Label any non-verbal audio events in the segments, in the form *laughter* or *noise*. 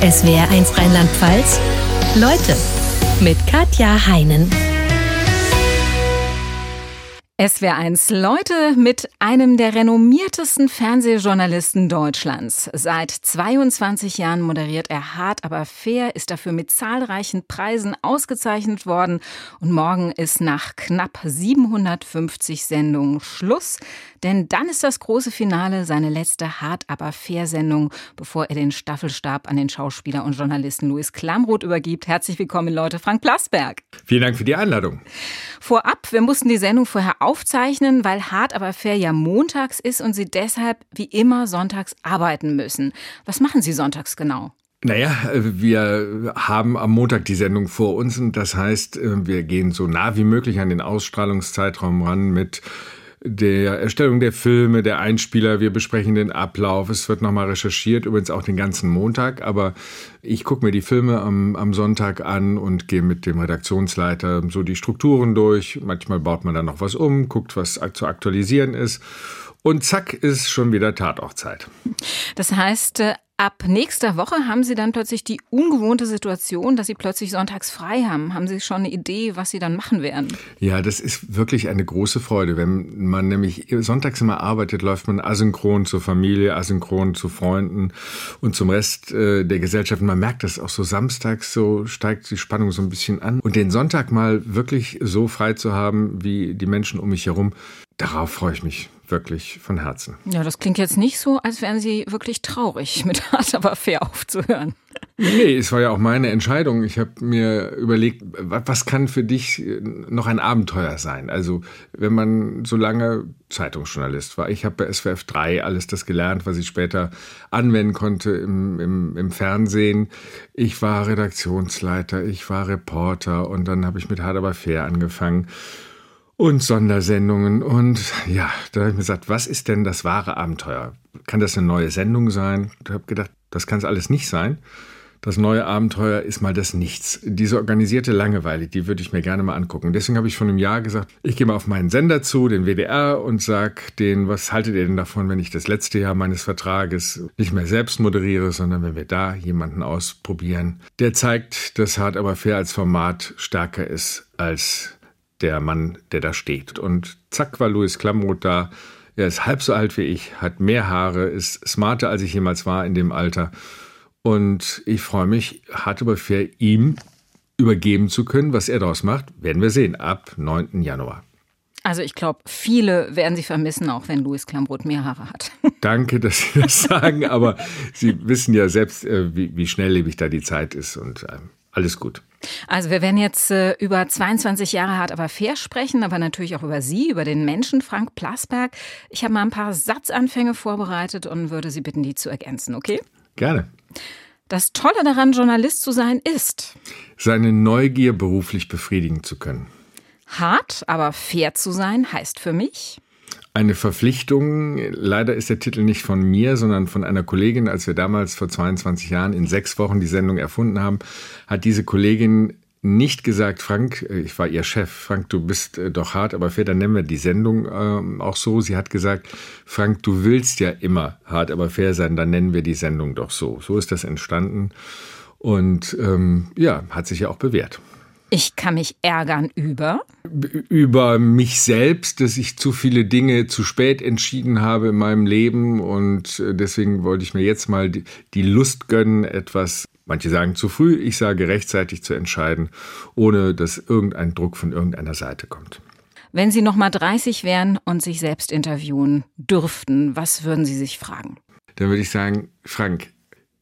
SWR1 Rheinland-Pfalz. Leute mit Katja Heinen. SWR1 Leute mit einem der renommiertesten Fernsehjournalisten Deutschlands. Seit 22 Jahren moderiert er hart, aber fair, ist dafür mit zahlreichen Preisen ausgezeichnet worden. Und morgen ist nach knapp 750 Sendungen Schluss. Denn dann ist das große Finale seine letzte hart, aber fair Sendung, bevor er den Staffelstab an den Schauspieler und Journalisten Louis Klamroth übergibt. Herzlich willkommen, Leute. Frank Plasberg. Vielen Dank für die Einladung. Vorab, wir mussten die Sendung vorher aufzeichnen, weil Hart aber fair ja montags ist und Sie deshalb wie immer sonntags arbeiten müssen. Was machen Sie sonntags genau? Naja, wir haben am Montag die Sendung vor uns und das heißt, wir gehen so nah wie möglich an den Ausstrahlungszeitraum ran mit der Erstellung der Filme, der Einspieler. Wir besprechen den Ablauf. Es wird nochmal recherchiert, übrigens auch den ganzen Montag. Aber ich gucke mir die Filme am, am Sonntag an und gehe mit dem Redaktionsleiter so die Strukturen durch. Manchmal baut man dann noch was um, guckt, was zu aktualisieren ist. Und zack, ist schon wieder Tatortzeit. Das heißt, äh, Ab nächster Woche haben Sie dann plötzlich die ungewohnte Situation, dass Sie plötzlich sonntags frei haben. Haben Sie schon eine Idee, was Sie dann machen werden? Ja, das ist wirklich eine große Freude. Wenn man nämlich sonntags immer arbeitet, läuft man asynchron zur Familie, asynchron zu Freunden und zum Rest äh, der Gesellschaft. Man merkt das auch so samstags, so steigt die Spannung so ein bisschen an. Und den Sonntag mal wirklich so frei zu haben, wie die Menschen um mich herum, darauf freue ich mich wirklich von Herzen. Ja, das klingt jetzt nicht so, als wären Sie wirklich traurig, *laughs* mit Hart aber fair aufzuhören. Nee, es war ja auch meine Entscheidung. Ich habe mir überlegt, was kann für dich noch ein Abenteuer sein? Also, wenn man so lange Zeitungsjournalist war. Ich habe bei SWF 3 alles das gelernt, was ich später anwenden konnte im, im, im Fernsehen. Ich war Redaktionsleiter, ich war Reporter und dann habe ich mit Hart aber fair angefangen und Sondersendungen. Und ja, da habe ich mir gesagt, was ist denn das wahre Abenteuer? Kann das eine neue Sendung sein? Ich habe gedacht, das kann es alles nicht sein. Das neue Abenteuer ist mal das Nichts. Diese organisierte Langeweile, die würde ich mir gerne mal angucken. Deswegen habe ich vor einem Jahr gesagt, ich gehe mal auf meinen Sender zu, den WDR, und sag denen, was haltet ihr denn davon, wenn ich das letzte Jahr meines Vertrages nicht mehr selbst moderiere, sondern wenn wir da jemanden ausprobieren, der zeigt, dass Hart aber fair als Format stärker ist als der Mann, der da steht. Und zack war Louis Klamroth da. Er ist halb so alt wie ich, hat mehr Haare, ist smarter als ich jemals war in dem Alter. Und ich freue mich, hart aber fair, ihm übergeben zu können. Was er daraus macht, werden wir sehen ab 9. Januar. Also ich glaube, viele werden Sie vermissen, auch wenn Louis Klamroth mehr Haare hat. *laughs* Danke, dass Sie das sagen, aber Sie wissen ja selbst, äh, wie, wie schnelllebig da die Zeit ist und ähm, alles gut. Also wir werden jetzt äh, über 22 Jahre hart aber fair sprechen, aber natürlich auch über Sie, über den Menschen Frank Plasberg. Ich habe mal ein paar Satzanfänge vorbereitet und würde Sie bitten, die zu ergänzen, okay? Gerne. Das Tolle daran, Journalist zu sein, ist, seine Neugier beruflich befriedigen zu können. Hart, aber fair zu sein, heißt für mich, eine Verpflichtung. Leider ist der Titel nicht von mir, sondern von einer Kollegin. Als wir damals vor 22 Jahren in sechs Wochen die Sendung erfunden haben, hat diese Kollegin nicht gesagt, Frank, äh, ich war ihr Chef, Frank, du bist äh, doch hart, aber fair, dann nennen wir die Sendung äh, auch so. Sie hat gesagt, Frank, du willst ja immer hart, aber fair sein, dann nennen wir die Sendung doch so. So ist das entstanden und ähm, ja, hat sich ja auch bewährt. Ich kann mich ärgern über? Über mich selbst, dass ich zu viele Dinge zu spät entschieden habe in meinem Leben und äh, deswegen wollte ich mir jetzt mal die Lust gönnen, etwas, manche sagen zu früh, ich sage rechtzeitig zu entscheiden, ohne dass irgendein Druck von irgendeiner Seite kommt. Wenn Sie noch mal 30 wären und sich selbst interviewen dürften, was würden Sie sich fragen? Dann würde ich sagen, Frank,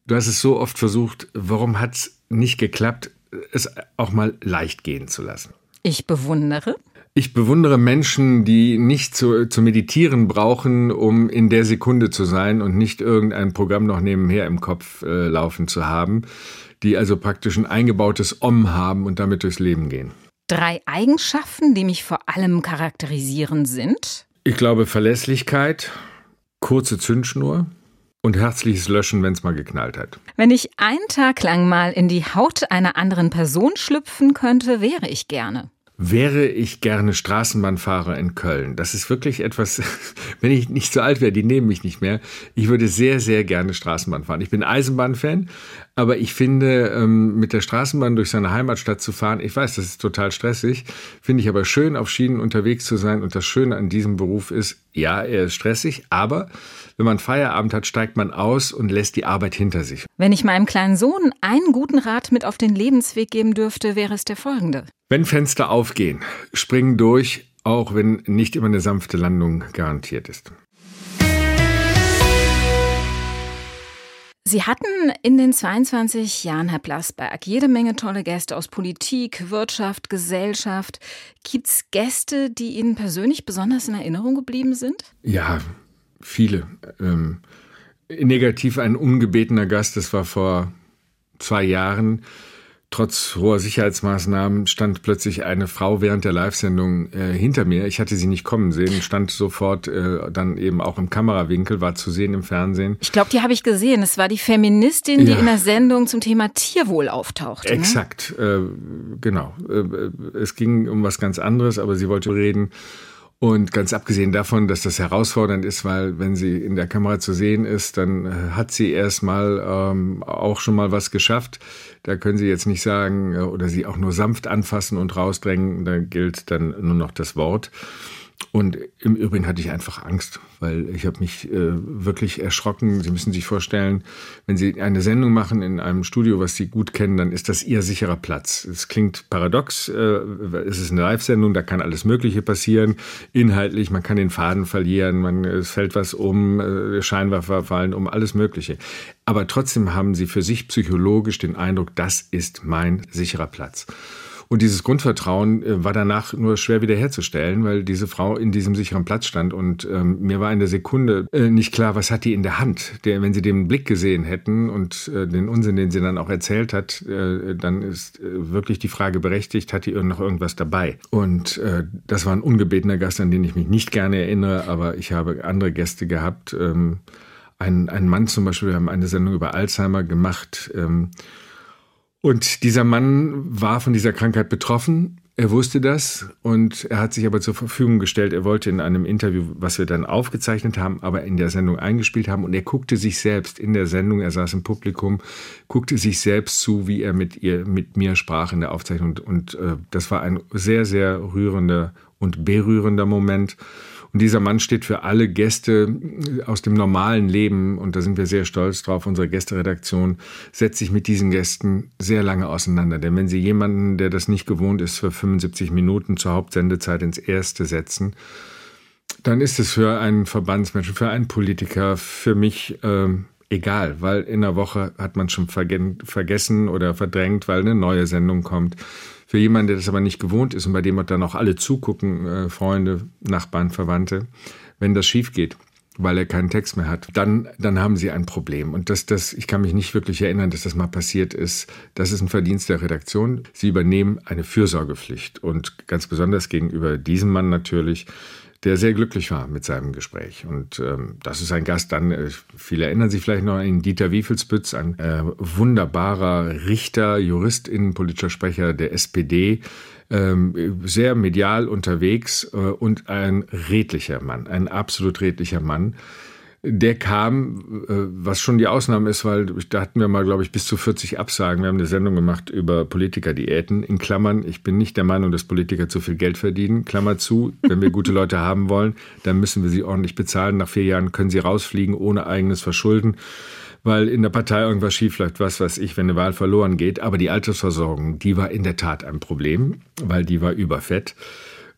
du hast es so oft versucht, warum hat es nicht geklappt? Es auch mal leicht gehen zu lassen. Ich bewundere. Ich bewundere Menschen, die nicht zu, zu meditieren brauchen, um in der Sekunde zu sein und nicht irgendein Programm noch nebenher im Kopf äh, laufen zu haben, die also praktisch ein eingebautes Om haben und damit durchs Leben gehen. Drei Eigenschaften, die mich vor allem charakterisieren, sind? Ich glaube Verlässlichkeit, kurze Zündschnur, und herzliches Löschen, wenn es mal geknallt hat. Wenn ich einen Tag lang mal in die Haut einer anderen Person schlüpfen könnte, wäre ich gerne. wäre ich gerne Straßenbahnfahrer in Köln. Das ist wirklich etwas, *laughs* wenn ich nicht so alt wäre, die nehmen mich nicht mehr. Ich würde sehr, sehr gerne Straßenbahn fahren. Ich bin Eisenbahnfan, aber ich finde, ähm, mit der Straßenbahn durch seine Heimatstadt zu fahren, ich weiß, das ist total stressig, finde ich aber schön, auf Schienen unterwegs zu sein. Und das Schöne an diesem Beruf ist, ja, er ist stressig, aber wenn man Feierabend hat, steigt man aus und lässt die Arbeit hinter sich. Wenn ich meinem kleinen Sohn einen guten Rat mit auf den Lebensweg geben dürfte, wäre es der folgende. Wenn Fenster aufgehen, springen durch, auch wenn nicht immer eine sanfte Landung garantiert ist. Sie hatten in den 22 Jahren, Herr Blasberg, jede Menge tolle Gäste aus Politik, Wirtschaft, Gesellschaft. Gibt es Gäste, die Ihnen persönlich besonders in Erinnerung geblieben sind? Ja, viele. Ähm, negativ ein ungebetener Gast, das war vor zwei Jahren. Trotz hoher Sicherheitsmaßnahmen stand plötzlich eine Frau während der Live-Sendung äh, hinter mir. Ich hatte sie nicht kommen sehen, stand sofort äh, dann eben auch im Kamerawinkel, war zu sehen im Fernsehen. Ich glaube, die habe ich gesehen. Es war die Feministin, die ja. in der Sendung zum Thema Tierwohl auftauchte. Ne? Exakt, ne? äh, genau. Äh, es ging um was ganz anderes, aber sie wollte reden und ganz abgesehen davon, dass das herausfordernd ist, weil wenn sie in der Kamera zu sehen ist, dann äh, hat sie erstmal ähm, auch schon mal was geschafft. Da können Sie jetzt nicht sagen äh, oder sie auch nur sanft anfassen und rausdrängen. Da gilt dann nur noch das Wort. Und im Übrigen hatte ich einfach Angst, weil ich habe mich äh, wirklich erschrocken. Sie müssen sich vorstellen, wenn Sie eine Sendung machen in einem Studio, was Sie gut kennen, dann ist das Ihr sicherer Platz. Es klingt paradox, äh, es ist eine Live-Sendung, da kann alles Mögliche passieren. Inhaltlich, man kann den Faden verlieren, man, es fällt was um, äh, Scheinwerfer fallen um, alles Mögliche. Aber trotzdem haben Sie für sich psychologisch den Eindruck, das ist mein sicherer Platz. Und dieses Grundvertrauen äh, war danach nur schwer wiederherzustellen, weil diese Frau in diesem sicheren Platz stand. Und ähm, mir war in der Sekunde äh, nicht klar, was hat die in der Hand. Der, wenn sie den Blick gesehen hätten und äh, den Unsinn, den sie dann auch erzählt hat, äh, dann ist äh, wirklich die Frage berechtigt, hat die noch irgendwas dabei? Und äh, das war ein ungebetener Gast, an den ich mich nicht gerne erinnere, aber ich habe andere Gäste gehabt. Ähm, ein, ein Mann zum Beispiel, wir haben eine Sendung über Alzheimer gemacht. Ähm, und dieser Mann war von dieser Krankheit betroffen. Er wusste das und er hat sich aber zur Verfügung gestellt. Er wollte in einem Interview, was wir dann aufgezeichnet haben, aber in der Sendung eingespielt haben. Und er guckte sich selbst in der Sendung, er saß im Publikum, guckte sich selbst zu, wie er mit ihr, mit mir sprach in der Aufzeichnung. Und, und äh, das war ein sehr, sehr rührender und berührender Moment. Und dieser Mann steht für alle Gäste aus dem normalen Leben, und da sind wir sehr stolz drauf, unsere Gästeredaktion setzt sich mit diesen Gästen sehr lange auseinander. Denn wenn Sie jemanden, der das nicht gewohnt ist, für 75 Minuten zur Hauptsendezeit ins Erste setzen, dann ist es für einen Verbandsmenschen, für einen Politiker, für mich äh, egal, weil in der Woche hat man schon vergessen oder verdrängt, weil eine neue Sendung kommt. Für jemanden, der das aber nicht gewohnt ist und bei dem dann auch alle zugucken, äh, Freunde, Nachbarn, Verwandte, wenn das schief geht, weil er keinen Text mehr hat, dann, dann haben sie ein Problem. Und das, das, ich kann mich nicht wirklich erinnern, dass das mal passiert ist. Das ist ein Verdienst der Redaktion. Sie übernehmen eine Fürsorgepflicht und ganz besonders gegenüber diesem Mann natürlich der sehr glücklich war mit seinem Gespräch. Und ähm, das ist ein Gast, dann, äh, viele erinnern sich vielleicht noch an Dieter Wiefelsbütz, ein äh, wunderbarer Richter, Jurist, innenpolitischer Sprecher der SPD, ähm, sehr medial unterwegs äh, und ein redlicher Mann, ein absolut redlicher Mann der kam, äh, was schon die Ausnahme ist, weil da hatten wir mal, glaube ich, bis zu 40 Absagen. Wir haben eine Sendung gemacht über Politikerdiäten. In Klammern, ich bin nicht der Meinung, dass Politiker zu viel Geld verdienen. Klammer zu, wenn wir gute Leute haben wollen, dann müssen wir sie ordentlich bezahlen. Nach vier Jahren können sie rausfliegen ohne eigenes Verschulden weil in der Partei irgendwas schiefläuft, was weiß ich, wenn eine Wahl verloren geht. Aber die Altersversorgung, die war in der Tat ein Problem, weil die war überfett.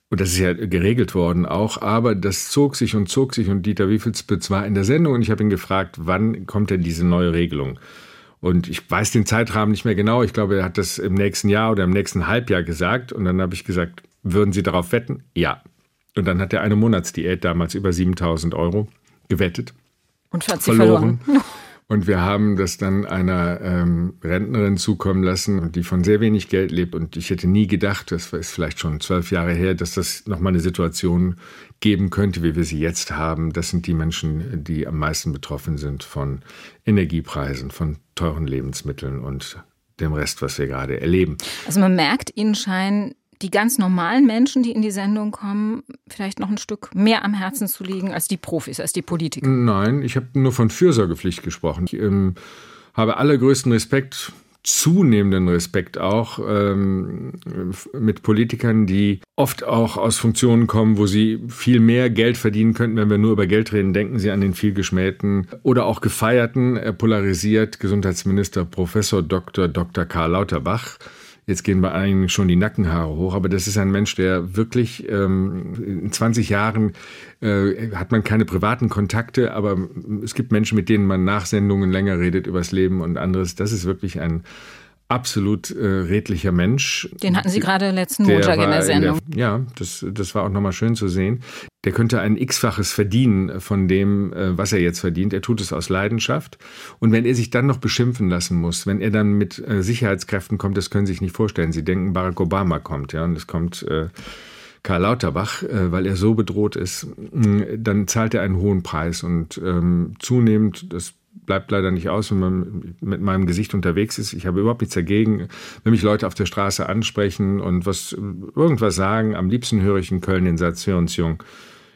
Und das ist ja geregelt worden auch, aber das zog sich und zog sich und Dieter Wiefelsbitz war in der Sendung und ich habe ihn gefragt, wann kommt denn diese neue Regelung? Und ich weiß den Zeitrahmen nicht mehr genau. Ich glaube, er hat das im nächsten Jahr oder im nächsten Halbjahr gesagt. Und dann habe ich gesagt, würden Sie darauf wetten? Ja. Und dann hat er eine Monatsdiät damals über 7000 Euro gewettet. Und hat sie verloren. verloren. Und wir haben das dann einer ähm, Rentnerin zukommen lassen, die von sehr wenig Geld lebt. Und ich hätte nie gedacht, das ist vielleicht schon zwölf Jahre her, dass das nochmal eine Situation geben könnte, wie wir sie jetzt haben. Das sind die Menschen, die am meisten betroffen sind von Energiepreisen, von teuren Lebensmitteln und dem Rest, was wir gerade erleben. Also man merkt, Ihnen scheinen die ganz normalen Menschen, die in die Sendung kommen, vielleicht noch ein Stück mehr am Herzen zu liegen als die Profis, als die Politiker? Nein, ich habe nur von Fürsorgepflicht gesprochen. Ich ähm, habe allergrößten Respekt zunehmenden Respekt auch ähm, mit Politikern, die oft auch aus Funktionen kommen, wo sie viel mehr Geld verdienen könnten, wenn wir nur über Geld reden. Denken Sie an den viel geschmähten oder auch gefeierten, äh, polarisiert Gesundheitsminister Professor Dr. Dr. Karl Lauterbach Jetzt gehen bei einigen schon die Nackenhaare hoch, aber das ist ein Mensch, der wirklich ähm, in 20 Jahren äh, hat man keine privaten Kontakte, aber es gibt Menschen, mit denen man nach Sendungen länger redet übers Leben und anderes. Das ist wirklich ein absolut äh, redlicher Mensch. Den hatten Sie gerade letzten Montag in der Sendung. In der, ja, das, das war auch nochmal schön zu sehen. Der könnte ein x-faches verdienen von dem, äh, was er jetzt verdient. Er tut es aus Leidenschaft. Und wenn er sich dann noch beschimpfen lassen muss, wenn er dann mit äh, Sicherheitskräften kommt, das können Sie sich nicht vorstellen. Sie denken, Barack Obama kommt, ja, und es kommt äh, Karl Lauterbach, äh, weil er so bedroht ist, dann zahlt er einen hohen Preis. Und ähm, zunehmend, das bleibt leider nicht aus, wenn man mit meinem Gesicht unterwegs ist. Ich habe überhaupt nichts dagegen, wenn mich Leute auf der Straße ansprechen und was irgendwas sagen. Am liebsten höre ich in Köln den Satz, hör uns jung.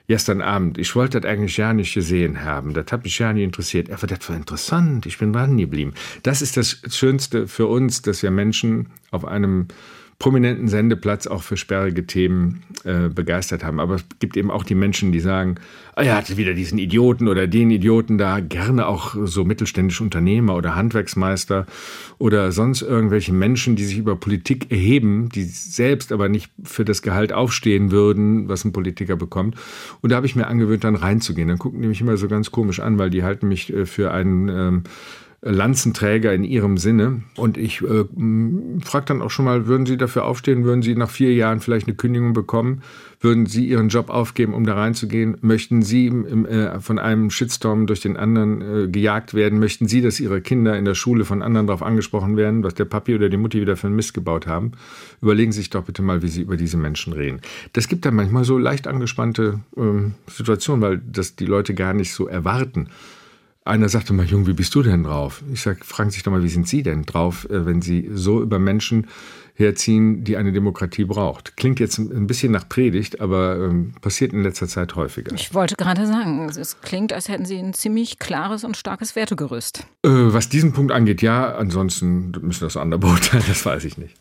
Gestern Abend, ich wollte das eigentlich ja nicht gesehen haben. Das hat mich ja nicht interessiert. Aber das war interessant. Ich bin dran geblieben. Das ist das Schönste für uns, dass wir Menschen auf einem prominenten Sendeplatz auch für sperrige Themen äh, begeistert haben. Aber es gibt eben auch die Menschen, die sagen, ah, er hatte wieder diesen Idioten oder den Idioten da, gerne auch so mittelständische Unternehmer oder Handwerksmeister oder sonst irgendwelche Menschen, die sich über Politik erheben, die selbst aber nicht für das Gehalt aufstehen würden, was ein Politiker bekommt. Und da habe ich mir angewöhnt, dann reinzugehen. Dann gucken die mich immer so ganz komisch an, weil die halten mich äh, für einen ähm, Lanzenträger in ihrem Sinne. Und ich äh, frage dann auch schon mal, würden Sie dafür aufstehen? Würden Sie nach vier Jahren vielleicht eine Kündigung bekommen? Würden Sie Ihren Job aufgeben, um da reinzugehen? Möchten Sie im, äh, von einem Shitstorm durch den anderen äh, gejagt werden? Möchten Sie, dass Ihre Kinder in der Schule von anderen darauf angesprochen werden, was der Papi oder die Mutti wieder für einen Mist gebaut haben? Überlegen Sie sich doch bitte mal, wie Sie über diese Menschen reden. Das gibt dann manchmal so leicht angespannte ähm, Situationen, weil das die Leute gar nicht so erwarten. Einer sagte mal, Jung, wie bist du denn drauf? Ich sage, fragen Sie sich doch mal, wie sind Sie denn drauf, äh, wenn Sie so über Menschen herziehen, die eine Demokratie braucht. Klingt jetzt ein bisschen nach Predigt, aber ähm, passiert in letzter Zeit häufiger. Ich wollte gerade sagen, es klingt, als hätten Sie ein ziemlich klares und starkes Wertegerüst. Äh, was diesen Punkt angeht, ja. Ansonsten müssen das andere beurteilen, *laughs* das weiß ich nicht.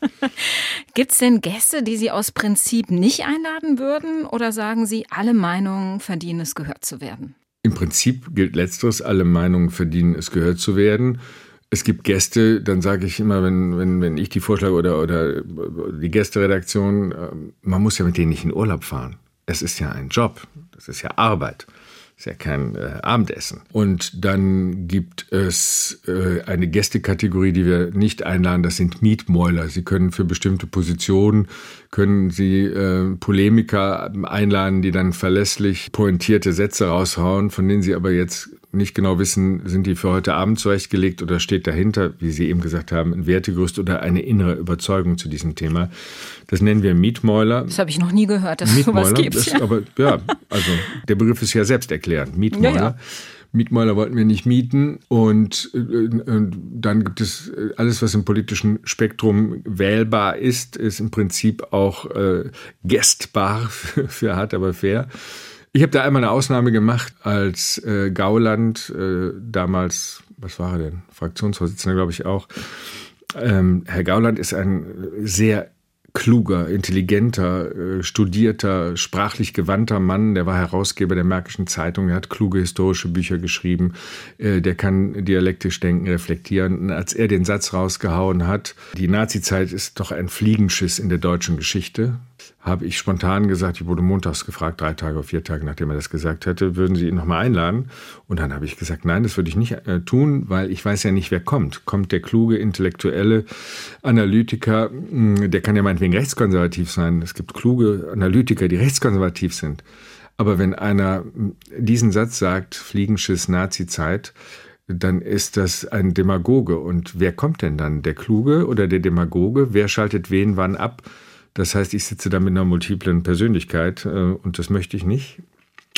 *laughs* Gibt es denn Gäste, die Sie aus Prinzip nicht einladen würden? Oder sagen Sie, alle Meinungen verdienen es, gehört zu werden? Im Prinzip gilt letzteres, alle Meinungen verdienen es gehört zu werden. Es gibt Gäste, dann sage ich immer, wenn, wenn, wenn ich die vorschlage oder, oder die Gästeredaktion, äh, man muss ja mit denen nicht in Urlaub fahren. Es ist ja ein Job, das ist ja Arbeit. Ist ja kein äh, Abendessen. Und dann gibt es äh, eine Gästekategorie, die wir nicht einladen. Das sind Mietmäuler. Sie können für bestimmte Positionen, können Sie äh, Polemiker einladen, die dann verlässlich pointierte Sätze raushauen, von denen Sie aber jetzt nicht genau wissen, sind die für heute Abend zurechtgelegt oder steht dahinter, wie Sie eben gesagt haben, ein Wertegerüst oder eine innere Überzeugung zu diesem Thema. Das nennen wir Mietmäuler. Das habe ich noch nie gehört, dass es sowas gibt. Das, ja. Aber ja, *laughs* also der Begriff ist ja selbsterklärend. Mietmäuler. Ja, ja. Mietmäuler wollten wir nicht mieten und, und äh, dann gibt es äh, alles, was im politischen Spektrum wählbar ist, ist im Prinzip auch äh, gästbar für, *laughs* für hart aber fair. Ich habe da einmal eine Ausnahme gemacht, als äh, Gauland, äh, damals, was war er denn? Fraktionsvorsitzender, glaube ich auch. Ähm, Herr Gauland ist ein sehr kluger, intelligenter, äh, studierter, sprachlich gewandter Mann. Der war Herausgeber der Märkischen Zeitung. Er hat kluge historische Bücher geschrieben. Äh, der kann dialektisch denken, reflektieren. Und als er den Satz rausgehauen hat, die Nazizeit ist doch ein Fliegenschiss in der deutschen Geschichte, habe ich spontan gesagt, ich wurde montags gefragt, drei Tage oder vier Tage, nachdem er das gesagt hätte, würden Sie ihn nochmal einladen? Und dann habe ich gesagt, nein, das würde ich nicht äh, tun, weil ich weiß ja nicht, wer kommt. Kommt der kluge, intellektuelle Analytiker, hm, der kann ja meinetwegen rechtskonservativ sein. Es gibt kluge Analytiker, die rechtskonservativ sind. Aber wenn einer hm, diesen Satz sagt, Fliegenschiss Nazi-Zeit, dann ist das ein Demagoge. Und wer kommt denn dann? Der Kluge oder der Demagoge? Wer schaltet wen wann ab? Das heißt, ich sitze da mit einer multiplen Persönlichkeit äh, und das möchte ich nicht.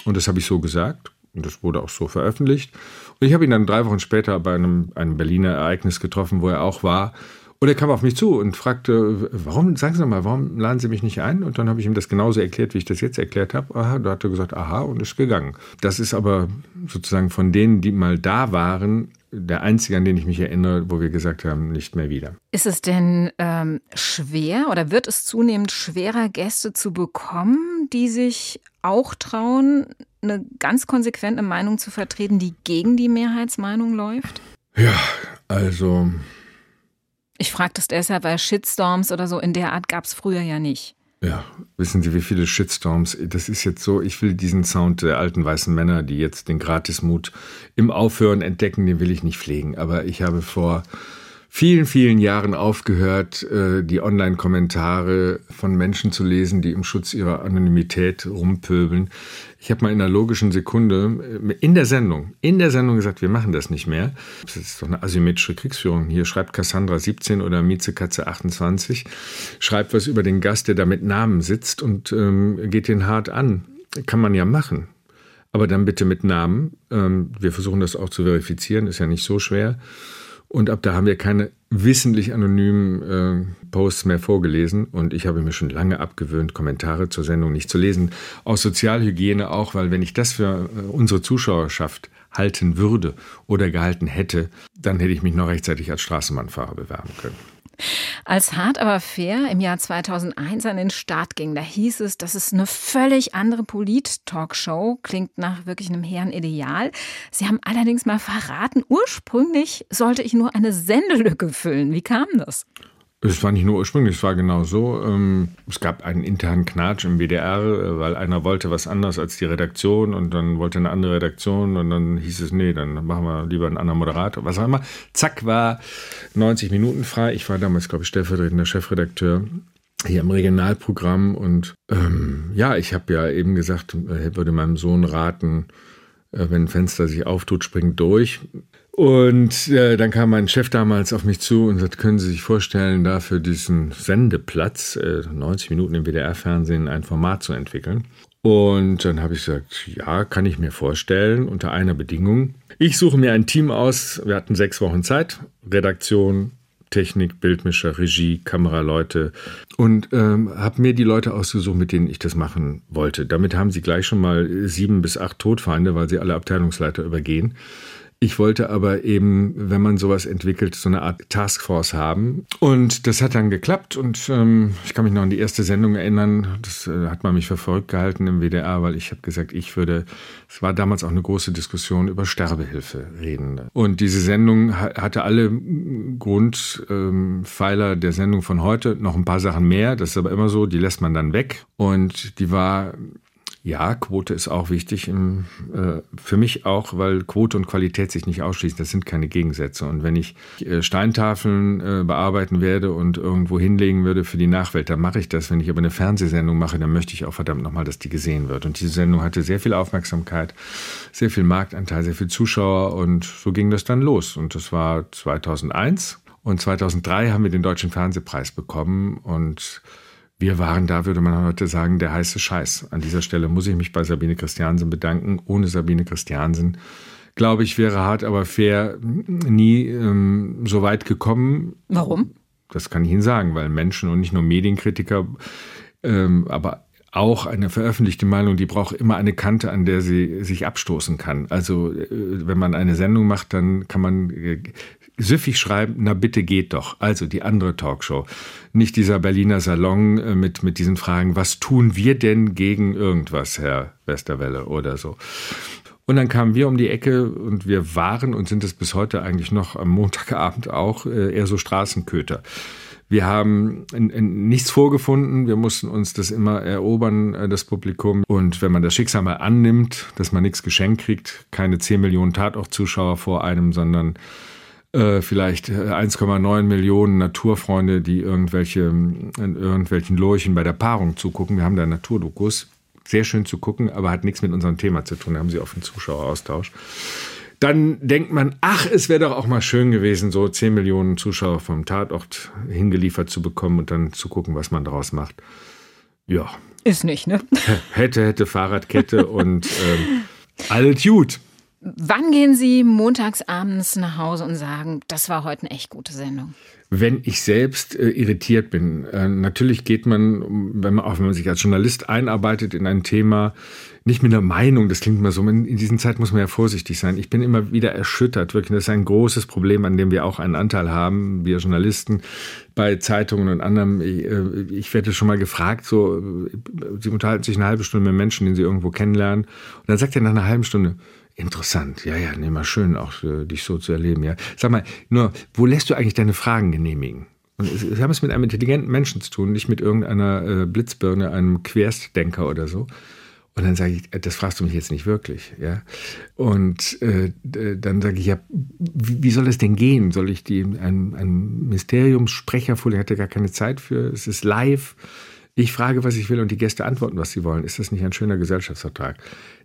Und das habe ich so gesagt und das wurde auch so veröffentlicht. Und ich habe ihn dann drei Wochen später bei einem, einem Berliner Ereignis getroffen, wo er auch war. Und er kam auf mich zu und fragte, warum, sagen Sie mal, warum laden Sie mich nicht ein? Und dann habe ich ihm das genauso erklärt, wie ich das jetzt erklärt habe. Aha, da hat er gesagt, aha, und ist gegangen. Das ist aber sozusagen von denen, die mal da waren, der einzige, an den ich mich erinnere, wo wir gesagt haben, nicht mehr wieder. Ist es denn ähm, schwer oder wird es zunehmend schwerer, Gäste zu bekommen, die sich auch trauen, eine ganz konsequente Meinung zu vertreten, die gegen die Mehrheitsmeinung läuft? Ja, also. Ich frage das deshalb, weil Shitstorms oder so in der Art gab es früher ja nicht. Ja, wissen Sie, wie viele Shitstorms? Das ist jetzt so, ich will diesen Sound der alten weißen Männer, die jetzt den Gratismut im Aufhören entdecken, den will ich nicht pflegen. Aber ich habe vor vielen, vielen Jahren aufgehört, äh, die Online-Kommentare von Menschen zu lesen, die im Schutz ihrer Anonymität rumpöbeln. Ich habe mal in einer logischen Sekunde äh, in der Sendung, in der Sendung gesagt, wir machen das nicht mehr. Das ist doch eine asymmetrische Kriegsführung. Hier schreibt Cassandra 17 oder Miezekatze 28, schreibt was über den Gast, der da mit Namen sitzt und ähm, geht den hart an. Kann man ja machen. Aber dann bitte mit Namen. Ähm, wir versuchen das auch zu verifizieren, ist ja nicht so schwer. Und ab da haben wir keine wissentlich anonymen äh, Posts mehr vorgelesen. Und ich habe mir schon lange abgewöhnt, Kommentare zur Sendung nicht zu lesen. Aus Sozialhygiene auch, weil wenn ich das für äh, unsere Zuschauerschaft halten würde oder gehalten hätte, dann hätte ich mich noch rechtzeitig als Straßenbahnfahrer bewerben können. Als Hart aber fair im Jahr 2001 an den Start ging, da hieß es, das ist eine völlig andere Polit-Talkshow, klingt nach wirklich einem hehren Ideal. Sie haben allerdings mal verraten, ursprünglich sollte ich nur eine Sendelücke füllen. Wie kam das? Es war nicht nur ursprünglich, es war genau so. Ähm, es gab einen internen Knatsch im WDR, äh, weil einer wollte was anderes als die Redaktion und dann wollte eine andere Redaktion und dann hieß es, nee, dann machen wir lieber einen anderen Moderator, was auch immer. Zack, war 90 Minuten frei. Ich war damals, glaube ich, stellvertretender Chefredakteur hier im Regionalprogramm und ähm, ja, ich habe ja eben gesagt, äh, würde meinem Sohn raten, äh, wenn ein Fenster sich auftut, springt durch. Und äh, dann kam mein Chef damals auf mich zu und sagte, können Sie sich vorstellen, dafür diesen Sendeplatz, äh, 90 Minuten im WDR-Fernsehen, ein Format zu entwickeln. Und dann habe ich gesagt, ja, kann ich mir vorstellen, unter einer Bedingung. Ich suche mir ein Team aus, wir hatten sechs Wochen Zeit, Redaktion, Technik, Bildmischer, Regie, Kameraleute und ähm, habe mir die Leute ausgesucht, mit denen ich das machen wollte. Damit haben sie gleich schon mal sieben bis acht Todfeinde, weil sie alle Abteilungsleiter übergehen. Ich wollte aber eben, wenn man sowas entwickelt, so eine Art Taskforce haben. Und das hat dann geklappt. Und ähm, ich kann mich noch an die erste Sendung erinnern. Das äh, hat man mich verfolgt gehalten im WDR, weil ich habe gesagt, ich würde, es war damals auch eine große Diskussion über Sterbehilfe reden. Und diese Sendung hatte alle Grundpfeiler ähm, der Sendung von heute, noch ein paar Sachen mehr. Das ist aber immer so, die lässt man dann weg. Und die war ja, Quote ist auch wichtig. Im, äh, für mich auch, weil Quote und Qualität sich nicht ausschließen. Das sind keine Gegensätze. Und wenn ich äh, Steintafeln äh, bearbeiten werde und irgendwo hinlegen würde für die Nachwelt, dann mache ich das. Wenn ich aber eine Fernsehsendung mache, dann möchte ich auch verdammt nochmal, dass die gesehen wird. Und diese Sendung hatte sehr viel Aufmerksamkeit, sehr viel Marktanteil, sehr viel Zuschauer. Und so ging das dann los. Und das war 2001. Und 2003 haben wir den Deutschen Fernsehpreis bekommen. Und wir waren da, würde man heute sagen, der heiße Scheiß. An dieser Stelle muss ich mich bei Sabine Christiansen bedanken. Ohne Sabine Christiansen, glaube ich, wäre hart, aber fair nie ähm, so weit gekommen. Warum? Das kann ich Ihnen sagen, weil Menschen und nicht nur Medienkritiker, ähm, aber auch eine veröffentlichte Meinung, die braucht immer eine Kante, an der sie sich abstoßen kann. Also äh, wenn man eine Sendung macht, dann kann man äh, süffig schreiben, na bitte geht doch. Also die andere Talkshow. Nicht dieser Berliner Salon äh, mit, mit diesen Fragen, was tun wir denn gegen irgendwas, Herr Westerwelle oder so. Und dann kamen wir um die Ecke und wir waren und sind es bis heute eigentlich noch am Montagabend auch äh, eher so Straßenköter. Wir haben nichts vorgefunden. Wir mussten uns das immer erobern, äh, das Publikum. Und wenn man das Schicksal mal annimmt, dass man nichts geschenkt kriegt, keine 10 Millionen Tatort-Zuschauer vor einem, sondern äh, vielleicht 1,9 äh, Millionen Naturfreunde, die irgendwelche, in irgendwelchen Lurchen bei der Paarung zugucken. Wir haben da Naturdokus. Sehr schön zu gucken, aber hat nichts mit unserem Thema zu tun. Da haben sie oft einen Zuschaueraustausch. Dann denkt man, ach, es wäre doch auch mal schön gewesen, so 10 Millionen Zuschauer vom Tatort hingeliefert zu bekommen und dann zu gucken, was man daraus macht. Ja. Ist nicht, ne? *laughs* Hätte, hätte Fahrradkette und ähm, alles gut. Wann gehen Sie montags abends nach Hause und sagen, das war heute eine echt gute Sendung? wenn ich selbst äh, irritiert bin. Äh, natürlich geht man, wenn man auch wenn man sich als Journalist einarbeitet in ein Thema, nicht mit einer Meinung, das klingt immer so, in, in diesen Zeiten muss man ja vorsichtig sein. Ich bin immer wieder erschüttert, wirklich. Das ist ein großes Problem, an dem wir auch einen Anteil haben, wir Journalisten, bei Zeitungen und anderem. Ich, äh, ich werde schon mal gefragt, so, äh, sie unterhalten sich eine halbe Stunde mit Menschen, den sie irgendwo kennenlernen. Und dann sagt er nach einer halben Stunde, Interessant, ja, ja, nee, mal schön, auch äh, dich so zu erleben, ja. Sag mal, nur, wo lässt du eigentlich deine Fragen genehmigen? Und Sie haben es mit einem intelligenten Menschen zu tun, nicht mit irgendeiner äh, Blitzbirne, einem Querstdenker oder so. Und dann sage ich, äh, das fragst du mich jetzt nicht wirklich, ja. Und äh, dann sage ich, ja, wie, soll es denn gehen? Soll ich die ein, ein Mysteriumssprecher vor, der hatte gar keine Zeit für, es ist live ich frage, was ich will und die Gäste antworten, was sie wollen. Ist das nicht ein schöner Gesellschaftsvertrag?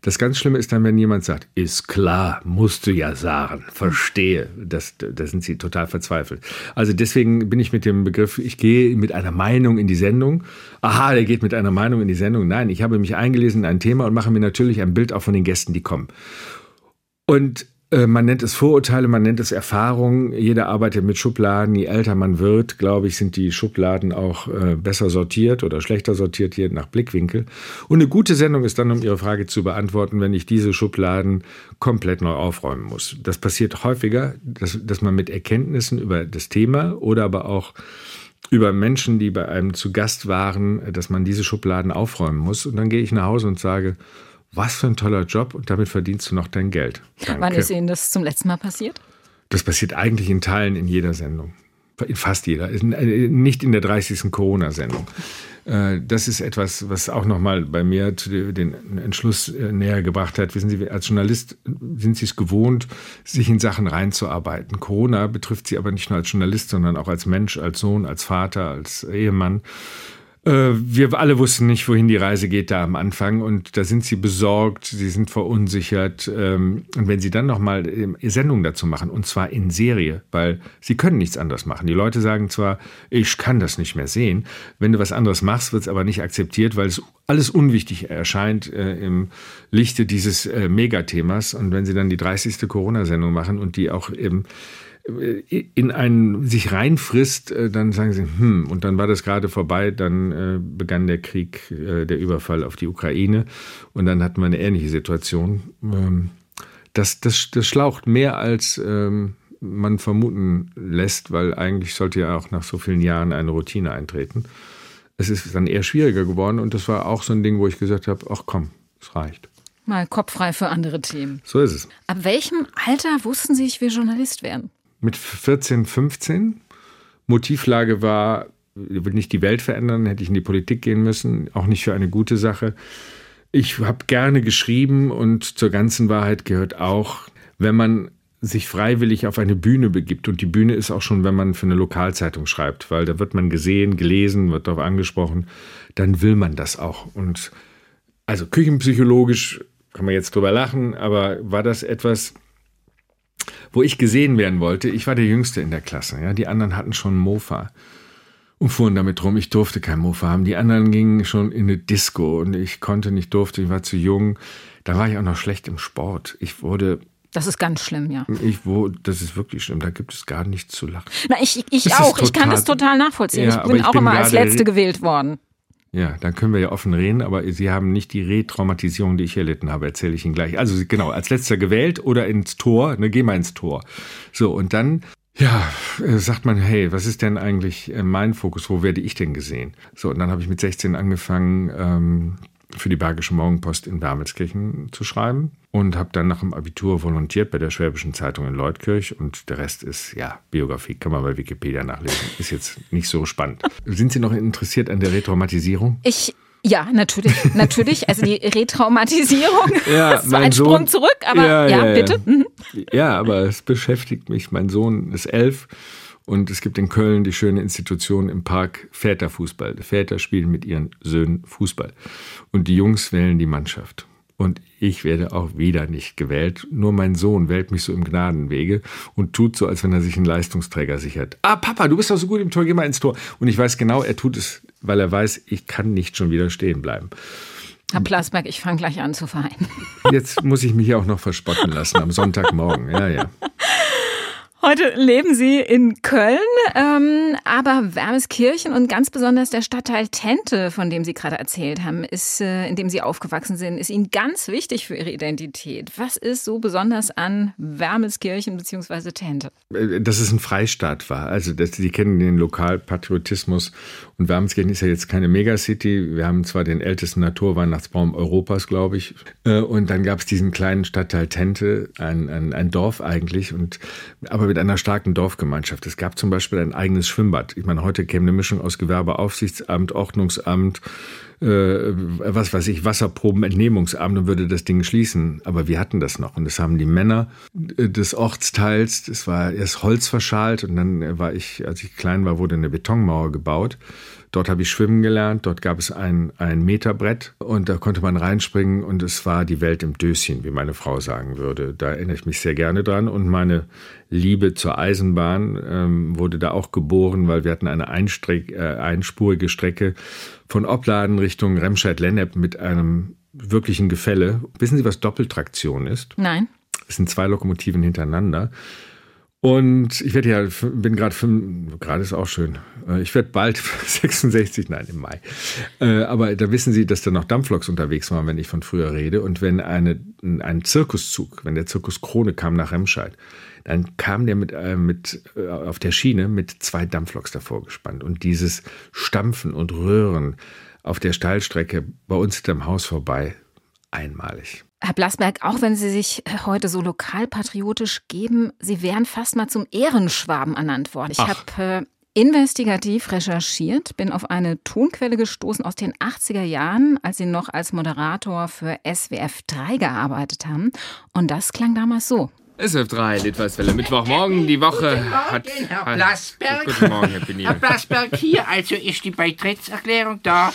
Das ganz Schlimme ist dann, wenn jemand sagt, ist klar, musst du ja sagen, verstehe. Das, da sind sie total verzweifelt. Also deswegen bin ich mit dem Begriff, ich gehe mit einer Meinung in die Sendung. Aha, der geht mit einer Meinung in die Sendung. Nein, ich habe mich eingelesen in ein Thema und mache mir natürlich ein Bild auch von den Gästen, die kommen. Und man nennt es Vorurteile, man nennt es Erfahrung. Jeder arbeitet mit Schubladen. Je älter man wird, glaube ich, sind die Schubladen auch äh, besser sortiert oder schlechter sortiert, je nach Blickwinkel. Und eine gute Sendung ist dann, um Ihre Frage zu beantworten, wenn ich diese Schubladen komplett neu aufräumen muss. Das passiert häufiger, dass, dass man mit Erkenntnissen über das Thema oder aber auch über Menschen, die bei einem zu Gast waren, dass man diese Schubladen aufräumen muss. Und dann gehe ich nach Hause und sage, was für ein toller Job und damit verdienst du noch dein Geld. Danke. Wann ist Ihnen das zum letzten Mal passiert? Das passiert eigentlich in Teilen in jeder Sendung. In fast jeder. Äh, nicht in der 30. Corona-Sendung. Äh, das ist etwas, was auch nochmal bei mir den Entschluss äh, näher gebracht hat. Wissen Sie, als Journalist sind Sie es gewohnt, sich in Sachen reinzuarbeiten. Corona betrifft Sie aber nicht nur als Journalist, sondern auch als Mensch, als Sohn, als Vater, als Ehemann. Äh, wir alle wussten nicht, wohin die Reise geht da am Anfang und da sind sie besorgt, sie sind verunsichert ähm, und wenn sie dann nochmal ähm, Sendungen dazu machen und zwar in Serie, weil sie können nichts anderes machen. Die Leute sagen zwar, ich kann das nicht mehr sehen, wenn du was anderes machst, wird es aber nicht akzeptiert, weil es alles unwichtig erscheint äh, im Lichte dieses äh, Megathemas und wenn sie dann die 30. Corona-Sendung machen und die auch eben in einen sich reinfrisst, äh, dann sagen sie, hm, und dann war das gerade vorbei, dann äh, begann der Krieg, äh, der Überfall auf die Ukraine und dann hatten wir eine ähnliche Situation. Ähm, das, das, das schlaucht mehr als ähm, man vermuten lässt, weil eigentlich sollte ja auch nach so vielen Jahren eine Routine eintreten. Es ist dann eher schwieriger geworden und das war auch so ein Ding, wo ich gesagt habe, ach komm, es reicht. Mal kopffrei für andere Themen. So ist es. Ab welchem Alter wussten Sie, ich will Journalist werden? Mit 14, 15. Motivlage war, ich will nicht die Welt verändern, hätte ich in die Politik gehen müssen, auch nicht für eine gute Sache. Ich habe gerne geschrieben und zur ganzen Wahrheit gehört auch, wenn man sich freiwillig auf eine Bühne begibt. Und die Bühne ist auch schon, wenn man für eine Lokalzeitung schreibt, weil da wird man gesehen, gelesen, wird darauf angesprochen, dann will man das auch. Und also küchenpsychologisch kann man jetzt drüber lachen, aber war das etwas, wo ich gesehen werden wollte. Ich war der Jüngste in der Klasse. Ja, die anderen hatten schon Mofa und fuhren damit rum. Ich durfte kein Mofa haben. Die anderen gingen schon in eine Disco und ich konnte nicht, durfte. Ich war zu jung. Da war ich auch noch schlecht im Sport. Ich wurde das ist ganz schlimm, ja. Ich, wo, das ist wirklich schlimm. Da gibt es gar nichts zu lachen. Na, ich, ich auch. Total, ich kann das total nachvollziehen. Ja, ich bin auch bin immer als Letzte gewählt worden. Ja, dann können wir ja offen reden, aber Sie haben nicht die Retraumatisierung, die ich erlitten habe, erzähle ich Ihnen gleich. Also genau, als letzter gewählt oder ins Tor, ne, geh mal ins Tor. So, und dann, ja, äh, sagt man, hey, was ist denn eigentlich äh, mein Fokus, wo werde ich denn gesehen? So, und dann habe ich mit 16 angefangen, ähm, für die Bergische Morgenpost in Wermelskirchen zu schreiben und habe dann nach dem Abitur volontiert bei der Schwäbischen Zeitung in Leutkirch und der Rest ist, ja, Biografie, kann man bei Wikipedia nachlesen. Ist jetzt nicht so spannend. Sind Sie noch interessiert an der Retraumatisierung? Ich ja, natürlich, natürlich. Also die Retraumatisierung *laughs* ja, ist ein Sohn, Sprung zurück, aber ja, ja, ja bitte. Mhm. Ja, aber es beschäftigt mich. Mein Sohn ist elf und es gibt in Köln die schöne Institution im Park Väterfußball. Die Väter spielen mit ihren Söhnen Fußball. Und die Jungs wählen die Mannschaft. Und ich werde auch wieder nicht gewählt. Nur mein Sohn wählt mich so im Gnadenwege und tut so, als wenn er sich einen Leistungsträger sichert. Ah, Papa, du bist doch so gut im Tor, geh mal ins Tor. Und ich weiß genau, er tut es, weil er weiß, ich kann nicht schon wieder stehen bleiben. Herr Plasberg, ich fange gleich an zu verheiraten. Jetzt muss ich mich auch noch verspotten lassen am Sonntagmorgen. Ja, ja. *laughs* Heute leben Sie in Köln, ähm, aber Wermeskirchen und ganz besonders der Stadtteil Tente, von dem Sie gerade erzählt haben, ist, äh, in dem Sie aufgewachsen sind, ist Ihnen ganz wichtig für Ihre Identität. Was ist so besonders an Wermeskirchen bzw. Tente? Äh, dass es ein Freistaat war. Also dass, Sie kennen den Lokalpatriotismus und Wermeskirchen ist ja jetzt keine Megacity. Wir haben zwar den ältesten Naturweihnachtsbaum Europas, glaube ich. Äh, und dann gab es diesen kleinen Stadtteil Tente, ein, ein, ein Dorf eigentlich. Und aber mit einer starken Dorfgemeinschaft. Es gab zum Beispiel ein eigenes Schwimmbad. Ich meine, heute käme eine Mischung aus Gewerbeaufsichtsamt, Ordnungsamt, äh, was weiß ich, Wasserproben, Entnehmungsamt und würde das Ding schließen. Aber wir hatten das noch. Und das haben die Männer äh, des Ortsteils, das war erst Holz verschalt und dann war ich, als ich klein war, wurde eine Betonmauer gebaut. Dort habe ich schwimmen gelernt. Dort gab es ein, ein Meterbrett und da konnte man reinspringen und es war die Welt im Döschen, wie meine Frau sagen würde. Da erinnere ich mich sehr gerne dran und meine Liebe zur Eisenbahn ähm, wurde da auch geboren, weil wir hatten eine Einstreck, äh, einspurige Strecke von Opladen Richtung Remscheid-Lennep mit einem wirklichen Gefälle. Wissen Sie, was Doppeltraktion ist? Nein. Es sind zwei Lokomotiven hintereinander. Und ich werde ja, bin gerade, gerade ist auch schön, äh, ich werde bald *laughs* 66, nein, im Mai. Äh, aber da wissen Sie, dass da noch Dampfloks unterwegs waren, wenn ich von früher rede. Und wenn eine, ein Zirkuszug, wenn der Zirkus Krone kam nach Remscheid, dann kam der mit, äh, mit auf der Schiene mit zwei Dampfloks davor gespannt. Und dieses Stampfen und Röhren auf der Steilstrecke bei uns hinterm Haus vorbei, einmalig. Herr Blasberg, auch wenn Sie sich äh, heute so lokalpatriotisch geben, Sie wären fast mal zum Ehrenschwaben ernannt worden. Ich habe äh, investigativ recherchiert, bin auf eine Tonquelle gestoßen aus den 80er Jahren, als Sie noch als Moderator für SWF 3 gearbeitet haben. Und das klang damals so. SF3, Litweißwelle, Mittwochmorgen, die Woche guten Morgen, hat... Herr hat- Blasberg. Guten Morgen, Herr Benil. Herr Blasberg, hier also ist die Beitrittserklärung da.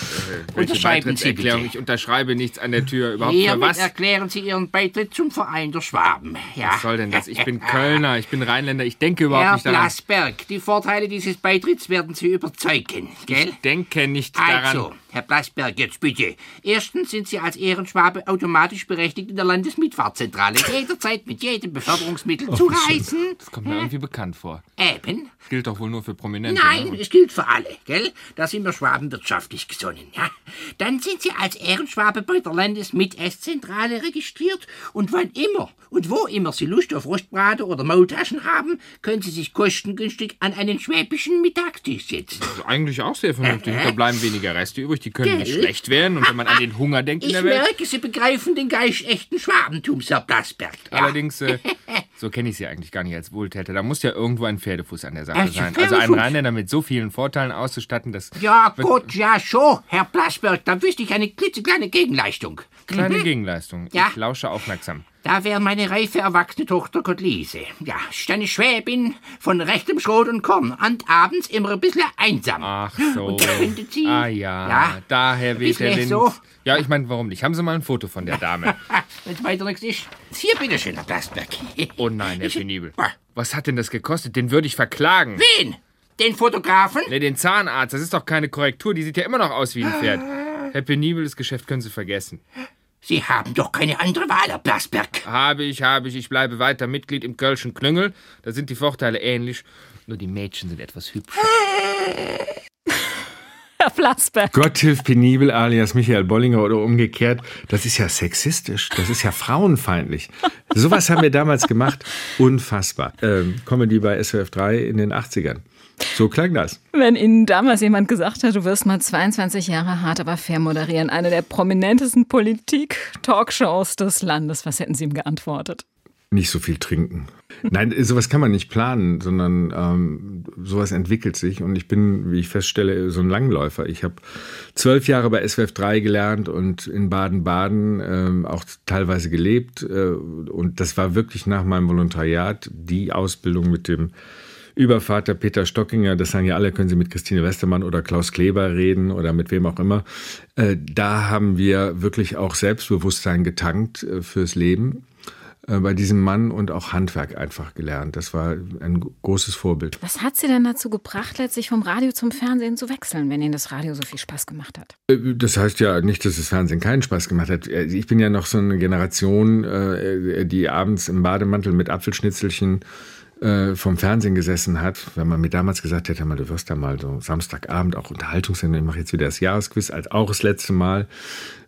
Welche Unterschreiben Sie bitte. Ich unterschreibe nichts an der Tür. Überhaupt für Hiermit was? erklären Sie Ihren Beitritt zum Verein der Schwaben. Ja. Was soll denn das? Ich bin Kölner, ich bin Rheinländer, ich denke überhaupt Herr nicht daran. Blasberg, die Vorteile dieses Beitritts werden Sie überzeugen, gell? Ich denke nicht Also, daran. Herr Blasberg, jetzt bitte. Erstens sind Sie als Ehrenschwabe automatisch berechtigt, in der Landesmietfahrzentrale *laughs* jederzeit mit jedem Beförderungsmittel zu reisen. Das kommt mir irgendwie bekannt vor. Eben. Das gilt doch wohl nur für Prominente. Nein, ne? es gilt für alle, gell? Da sind wir Schwaben wirtschaftlich gesonnen, ja? Dann sind Sie als Ehrenschwabe bei der Landesmitesszentrale registriert und wann immer und wo immer Sie Lust auf Rostbraten oder Maultaschen haben, können Sie sich kostengünstig an einen schwäbischen Mittagstisch setzen. Also eigentlich auch sehr vernünftig. Da bleiben weniger Reste übrig, die können nicht Gell? schlecht werden. Und wenn man an den Hunger denkt in Ich der Welt. merke, Sie begreifen den Geist echten Schwabentums, Herr Blasberg. Ja. Allerdings, äh, *laughs* so kenne ich sie eigentlich gar nicht als Wohltäter. Da muss ja irgendwo ein Pferdefuß an der Sache Also sein. Also ein? Rheinländer mit so vielen Vorteilen auszustatten, dass Ja, gut, ja, schon, Herr Blasberg. Da wüsste ich eine klitzekleine Gegenleistung. kleine Gegenleistung. Ja. Ich lausche aufmerksam. Da wäre meine reife, erwachsene Tochter Gottliese. Ja, ist eine Schwäbin von rechtem Schrot und Korn. Und abends immer ein bisschen einsam. Ach so. Und da findet sie... Ah ja, Ja, daher weht der Wind. so? Ja, ich meine, warum nicht? Haben Sie mal ein Foto von der Dame? *laughs* Wenn weiter nichts ist. Hier, bitteschön, Herr Blasberg. *laughs* Oh nein, Herr Penibel. Ah, Was hat denn das gekostet? Den würde ich verklagen. Wen? Den Fotografen? Ne, den Zahnarzt. Das ist doch keine Korrektur. Die sieht ja immer noch aus wie ein Pferd. Herr Penibel, das Geschäft können Sie vergessen. Sie haben doch keine andere Wahl, Herr Blasberg. Habe ich, habe ich. Ich bleibe weiter Mitglied im Kölschen Klüngel. Da sind die Vorteile ähnlich. Nur die Mädchen sind etwas hübscher. *laughs* Herr Blasberg. Gott hilf penibel alias Michael Bollinger oder umgekehrt. Das ist ja sexistisch. Das ist ja frauenfeindlich. *laughs* Sowas haben wir damals gemacht. Unfassbar. Ähm, Comedy bei SWF 3 in den 80ern. So klang das. Wenn Ihnen damals jemand gesagt hat, du wirst mal 22 Jahre hart, aber fair moderieren, eine der prominentesten Politik-Talkshows des Landes, was hätten Sie ihm geantwortet? Nicht so viel trinken. Nein, sowas kann man nicht planen, sondern ähm, sowas entwickelt sich. Und ich bin, wie ich feststelle, so ein Langläufer. Ich habe zwölf Jahre bei SWF 3 gelernt und in Baden-Baden ähm, auch teilweise gelebt. Äh, und das war wirklich nach meinem Volontariat die Ausbildung mit dem Übervater Peter Stockinger, das sagen ja alle, können Sie mit Christine Westermann oder Klaus Kleber reden oder mit wem auch immer. Äh, da haben wir wirklich auch Selbstbewusstsein getankt äh, fürs Leben. Äh, bei diesem Mann und auch Handwerk einfach gelernt. Das war ein großes Vorbild. Was hat Sie denn dazu gebracht, letztlich vom Radio zum Fernsehen zu wechseln, wenn Ihnen das Radio so viel Spaß gemacht hat? Äh, das heißt ja nicht, dass das Fernsehen keinen Spaß gemacht hat. Äh, ich bin ja noch so eine Generation, die abends im Bademantel mit Apfelschnitzelchen vom Fernsehen gesessen hat, wenn man mir damals gesagt hätte, du wirst da mal so Samstagabend auch Unterhaltungssendung, ich mache jetzt wieder das Jahresquiz, als auch das letzte Mal,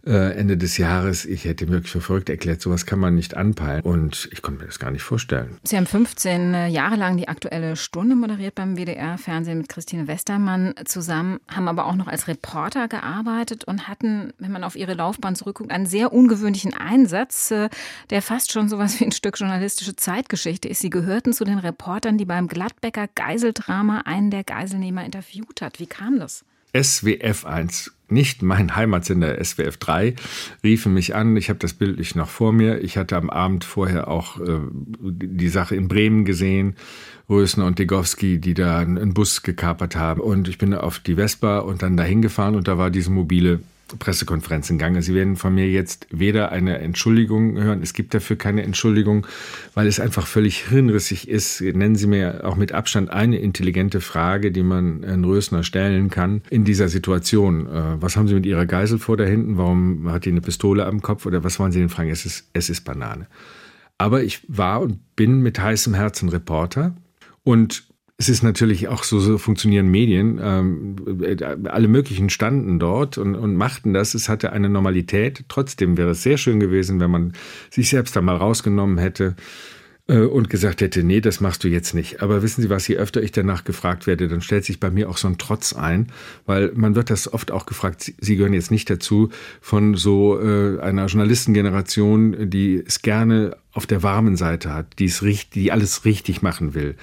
äh, Ende des Jahres, ich hätte wirklich für verrückt erklärt, sowas kann man nicht anpeilen. Und ich konnte mir das gar nicht vorstellen. Sie haben 15 äh, Jahre lang die Aktuelle Stunde moderiert beim WDR-Fernsehen mit Christine Westermann zusammen, haben aber auch noch als Reporter gearbeitet und hatten, wenn man auf ihre Laufbahn zurückguckt, einen sehr ungewöhnlichen Einsatz, äh, der fast schon sowas wie ein Stück journalistische Zeitgeschichte ist. Sie gehörten zu den Reportern, die beim Gladbecker Geiseldrama einen der Geiselnehmer interviewt hat. Wie kam das? SWF 1 nicht mein Heimatsender SWF 3, riefen mich an. Ich habe das Bild nicht noch vor mir. Ich hatte am Abend vorher auch äh, die Sache in Bremen gesehen. Rösner und Degowski, die da einen Bus gekapert haben. Und ich bin auf die Vespa und dann dahin gefahren und da war diese mobile Pressekonferenz in Gange. Sie werden von mir jetzt weder eine Entschuldigung hören, es gibt dafür keine Entschuldigung, weil es einfach völlig hirnrissig ist. Nennen Sie mir auch mit Abstand eine intelligente Frage, die man Herrn Rösner stellen kann in dieser Situation. Äh, was haben Sie mit Ihrer Geisel vor da hinten? Warum hat die eine Pistole am Kopf? Oder was wollen Sie denn fragen? Es ist, es ist Banane. Aber ich war und bin mit heißem Herzen Reporter und es ist natürlich auch so, so funktionieren Medien. Ähm, alle möglichen standen dort und, und machten das. Es hatte eine Normalität. Trotzdem wäre es sehr schön gewesen, wenn man sich selbst da mal rausgenommen hätte äh, und gesagt hätte, nee, das machst du jetzt nicht. Aber wissen Sie was, je öfter ich danach gefragt werde, dann stellt sich bei mir auch so ein Trotz ein, weil man wird das oft auch gefragt, Sie gehören jetzt nicht dazu von so äh, einer Journalistengeneration, die es gerne auf der warmen Seite hat, die es richtig, die alles richtig machen will.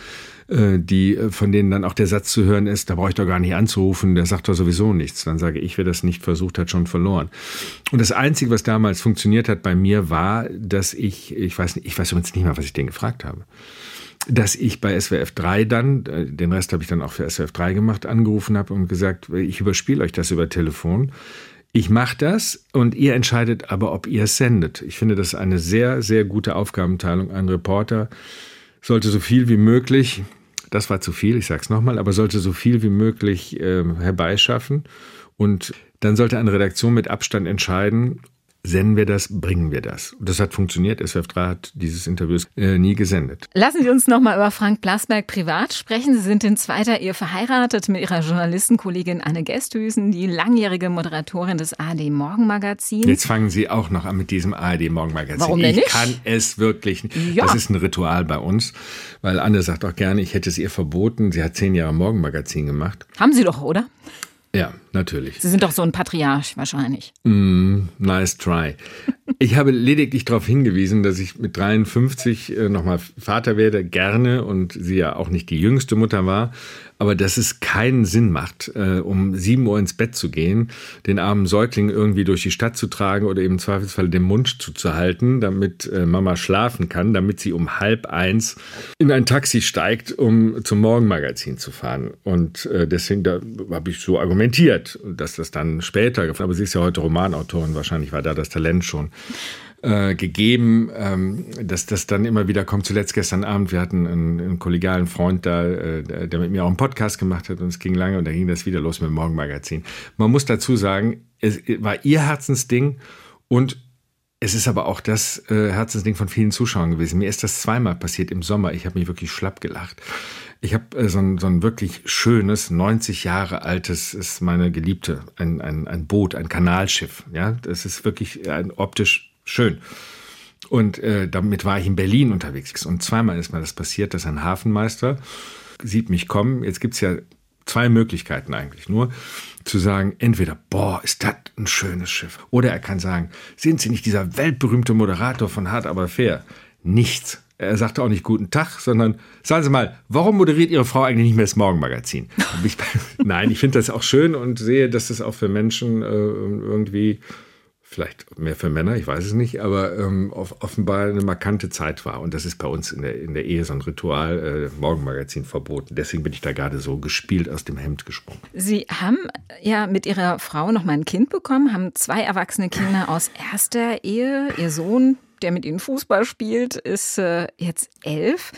Äh, die, äh, von denen dann auch der Satz zu hören ist, da brauche ich doch gar nicht anzurufen, der sagt doch sowieso nichts. Dann sage ich, wer das nicht versucht hat, schon verloren. Und das Einzige, was damals funktioniert hat bei mir, war, dass ich, ich weiß ich weiß übrigens nicht mal, was ich den gefragt habe dass ich bei SWF 3 dann, äh, den Rest habe ich dann auch für SWF 3 gemacht, angerufen habe und gesagt, ich überspiele euch das über Telefon. Ich mache das und ihr entscheidet aber, ob ihr es sendet. Ich finde das eine sehr, sehr gute Aufgabenteilung. Ein Reporter sollte so viel wie möglich, das war zu viel, ich sage es nochmal, aber sollte so viel wie möglich äh, herbeischaffen. Und dann sollte eine Redaktion mit Abstand entscheiden, Senden wir das, bringen wir das. Das hat funktioniert. SWF 3 hat dieses Interview äh, nie gesendet. Lassen Sie uns noch mal über Frank Blasberg privat sprechen. Sie sind in zweiter Ehe verheiratet mit Ihrer Journalistenkollegin Anne Gesthüsen, die langjährige Moderatorin des ARD Morgenmagazins. Jetzt fangen Sie auch noch an mit diesem ARD Morgenmagazin. Warum denn nicht? Ich kann es wirklich nicht. Ja. Das ist ein Ritual bei uns, weil Anne sagt auch gerne, ich hätte es ihr verboten. Sie hat zehn Jahre Morgenmagazin gemacht. Haben Sie doch, oder? Ja, natürlich. Sie sind doch so ein Patriarch wahrscheinlich. Mm, nice try. Ich habe lediglich darauf hingewiesen, dass ich mit 53 äh, nochmal Vater werde, gerne und sie ja auch nicht die jüngste Mutter war, aber dass es keinen Sinn macht, äh, um 7 Uhr ins Bett zu gehen, den armen Säugling irgendwie durch die Stadt zu tragen oder eben im Zweifelsfall den Mund zuzuhalten, damit äh, Mama schlafen kann, damit sie um halb eins in ein Taxi steigt, um zum Morgenmagazin zu fahren. Und äh, deswegen habe ich so argumentiert, dass das dann später, aber sie ist ja heute Romanautorin, wahrscheinlich war da das Talent schon äh, gegeben, ähm, dass das dann immer wieder kommt. Zuletzt gestern Abend, wir hatten einen, einen kollegialen Freund da, äh, der mit mir auch einen Podcast gemacht hat und es ging lange und da ging das wieder los mit dem Morgenmagazin. Man muss dazu sagen, es war ihr Herzensding und es ist aber auch das äh, Herzensding von vielen Zuschauern gewesen. Mir ist das zweimal passiert im Sommer. Ich habe mich wirklich schlapp gelacht. Ich habe äh, so, ein, so ein wirklich schönes, 90 Jahre altes, ist meine Geliebte, ein, ein, ein Boot, ein Kanalschiff. Ja, das ist wirklich ein optisch schön. Und äh, damit war ich in Berlin unterwegs. Und zweimal ist mir das passiert, dass ein Hafenmeister sieht mich kommen. Jetzt gibt es ja zwei Möglichkeiten eigentlich nur. Zu sagen, entweder, boah, ist das ein schönes Schiff. Oder er kann sagen, sind Sie nicht dieser weltberühmte Moderator von Hart aber fair? Nichts. Er sagte auch nicht guten Tag, sondern sagen Sie mal, warum moderiert Ihre Frau eigentlich nicht mehr das Morgenmagazin? Ich, *laughs* nein, ich finde das auch schön und sehe, dass das auch für Menschen äh, irgendwie vielleicht mehr für Männer, ich weiß es nicht, aber ähm, offenbar eine markante Zeit war. Und das ist bei uns in der, in der Ehe so ein Ritual, äh, Morgenmagazin verboten. Deswegen bin ich da gerade so gespielt aus dem Hemd gesprungen. Sie haben ja mit Ihrer Frau noch mal ein Kind bekommen, haben zwei erwachsene Kinder aus erster Ehe. Ihr Sohn der mit Ihnen Fußball spielt, ist äh, jetzt elf.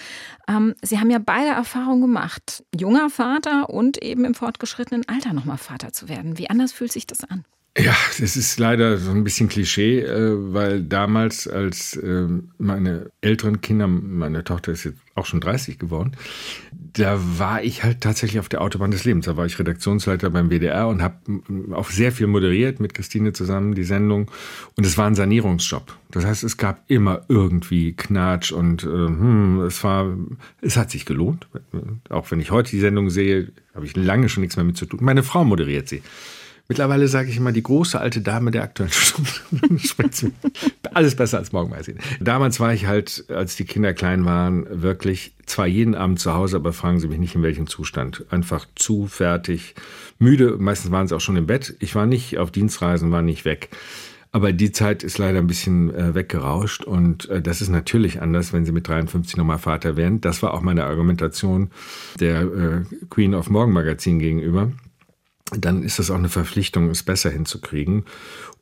Ähm, Sie haben ja beide Erfahrungen gemacht. Junger Vater und eben im fortgeschrittenen Alter nochmal Vater zu werden. Wie anders fühlt sich das an? Ja, das ist leider so ein bisschen Klischee, äh, weil damals, als ähm, meine älteren Kinder, meine Tochter ist jetzt auch schon 30 geworden, da war ich halt tatsächlich auf der Autobahn des Lebens. Da war ich Redaktionsleiter beim WDR und habe auch sehr viel moderiert mit Christine zusammen die Sendung. Und es war ein Sanierungsjob. Das heißt, es gab immer irgendwie Knatsch und äh, hm, es war, es hat sich gelohnt. Auch wenn ich heute die Sendung sehe, habe ich lange schon nichts mehr mit zu tun. Meine Frau moderiert sie. Mittlerweile sage ich immer, die große alte Dame der aktuellen *laughs* Stunde. Alles besser als Morgenmagazin. Damals war ich halt, als die Kinder klein waren, wirklich zwar jeden Abend zu Hause, aber fragen Sie mich nicht in welchem Zustand. Einfach zu fertig, müde. Meistens waren sie auch schon im Bett. Ich war nicht auf Dienstreisen, war nicht weg. Aber die Zeit ist leider ein bisschen äh, weggerauscht und äh, das ist natürlich anders, wenn Sie mit 53 nochmal Vater werden. Das war auch meine Argumentation der äh, Queen of Morgen Magazin gegenüber dann ist das auch eine Verpflichtung, es besser hinzukriegen.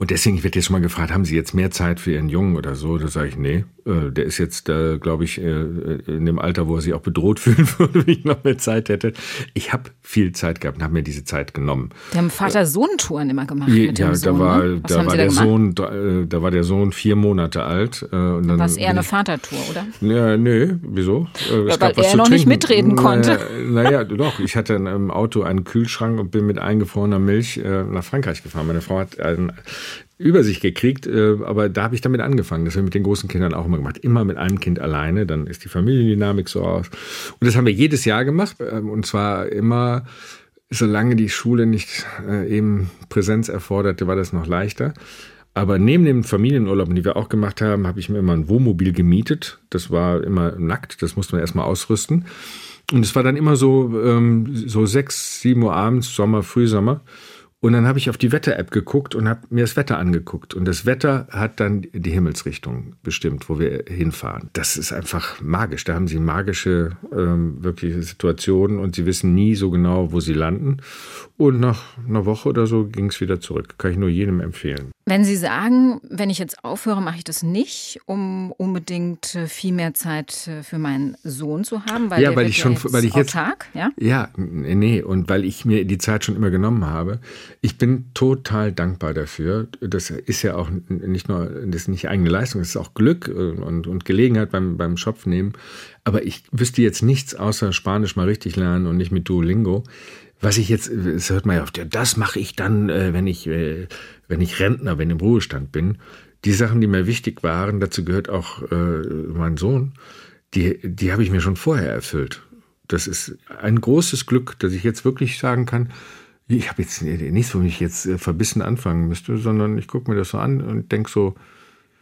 Und deswegen, ich werde jetzt schon mal gefragt, haben Sie jetzt mehr Zeit für Ihren Jungen oder so? Da sage ich, nee, äh, der ist jetzt, äh, glaube ich, äh, in dem Alter, wo er sich auch bedroht *laughs* fühlen würde, wenn ich noch mehr Zeit hätte. Ich habe viel Zeit gehabt und habe mir diese Zeit genommen. Wir haben Vater-Sohn-Touren immer gemacht mit ja, dem Sohn. da war, ne? Da war da der gemacht? Sohn, da, da war der Sohn vier Monate alt. äh, Und dann War es eher eine Vatertour, oder? ja, nee, wieso? Äh, es weil er noch nicht mitreden konnte. Naja, doch. Ich hatte im Auto einen Kühlschrank und bin mit eingefrorener Milch äh, nach Frankreich gefahren. Meine Frau hat einen über sich gekriegt, äh, aber da habe ich damit angefangen. Das haben wir mit den großen Kindern auch immer gemacht. Immer mit einem Kind alleine, dann ist die Familiendynamik so aus. Und das haben wir jedes Jahr gemacht. ähm, Und zwar immer, solange die Schule nicht äh, eben Präsenz erforderte, war das noch leichter. Aber neben den Familienurlauben, die wir auch gemacht haben, habe ich mir immer ein Wohnmobil gemietet. Das war immer nackt, das musste man erstmal ausrüsten. Und es war dann immer so, ähm, so sechs, sieben Uhr abends, Sommer, Frühsommer. Und dann habe ich auf die Wetter-App geguckt und habe mir das Wetter angeguckt. Und das Wetter hat dann die Himmelsrichtung bestimmt, wo wir hinfahren. Das ist einfach magisch. Da haben sie magische, ähm, wirkliche Situationen und sie wissen nie so genau, wo sie landen. Und nach einer Woche oder so ging es wieder zurück. Kann ich nur jedem empfehlen. Wenn Sie sagen, wenn ich jetzt aufhöre, mache ich das nicht, um unbedingt äh, viel mehr Zeit äh, für meinen Sohn zu haben, weil Ja, weil ich schon- weil ich jetzt- autark, ja? Ja, nee, und weil ich mir die Zeit schon immer genommen habe. Ich bin total dankbar dafür. Das ist ja auch nicht nur, das ist nicht eigene Leistung, das ist auch Glück äh, und, und Gelegenheit beim, beim Schopf nehmen. Aber ich wüsste jetzt nichts außer Spanisch mal richtig lernen und nicht mit Duolingo. Was ich jetzt, das hört man ja oft, ja, das mache ich dann, äh, wenn ich, äh, wenn ich Rentner, wenn ich im Ruhestand bin. Die Sachen, die mir wichtig waren, dazu gehört auch äh, mein Sohn, die, die habe ich mir schon vorher erfüllt. Das ist ein großes Glück, dass ich jetzt wirklich sagen kann, ich habe jetzt nichts, wo ich jetzt verbissen anfangen müsste, sondern ich gucke mir das so an und denke so,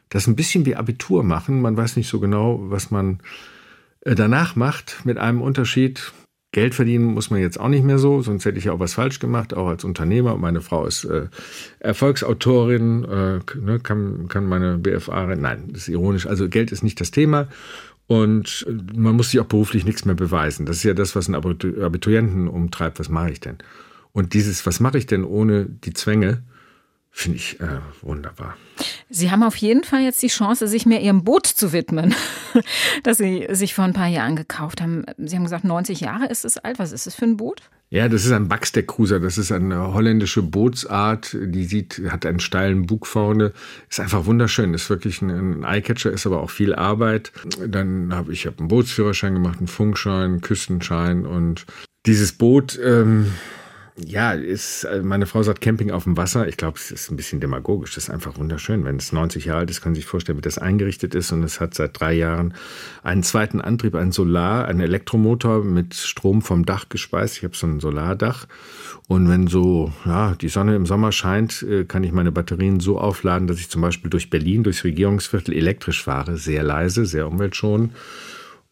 das ist ein bisschen wie Abitur machen. Man weiß nicht so genau, was man danach macht, mit einem Unterschied. Geld verdienen muss man jetzt auch nicht mehr so, sonst hätte ich ja auch was falsch gemacht, auch als Unternehmer. Meine Frau ist äh, Erfolgsautorin, äh, ne, kann, kann meine BFA, nein, das ist ironisch. Also Geld ist nicht das Thema und äh, man muss sich auch beruflich nichts mehr beweisen. Das ist ja das, was einen Abitu- Abiturienten umtreibt. Was mache ich denn? Und dieses, was mache ich denn ohne die Zwänge, finde ich äh, wunderbar. Sie haben auf jeden Fall jetzt die Chance, sich mehr Ihrem Boot zu widmen, *laughs* das Sie sich vor ein paar Jahren gekauft haben. Sie haben gesagt, 90 Jahre ist es alt. Was ist es für ein Boot? Ja, das ist ein Baxter Cruiser. Das ist eine holländische Bootsart. Die sieht, hat einen steilen Bug vorne. Ist einfach wunderschön. Ist wirklich ein, ein Eyecatcher, ist aber auch viel Arbeit. Dann habe ich hab einen Bootsführerschein gemacht, einen Funkschein, einen Küstenschein und dieses Boot, ähm, ja, ist, äh, meine Frau sagt Camping auf dem Wasser. Ich glaube, es ist ein bisschen demagogisch. Das ist einfach wunderschön. Wenn es 90 Jahre alt ist, können Sie sich vorstellen, wie das eingerichtet ist. Und es hat seit drei Jahren einen zweiten Antrieb, einen Solar, einen Elektromotor mit Strom vom Dach gespeist. Ich habe so ein Solardach. Und wenn so, ja, die Sonne im Sommer scheint, äh, kann ich meine Batterien so aufladen, dass ich zum Beispiel durch Berlin, durchs Regierungsviertel elektrisch fahre. Sehr leise, sehr umweltschonend.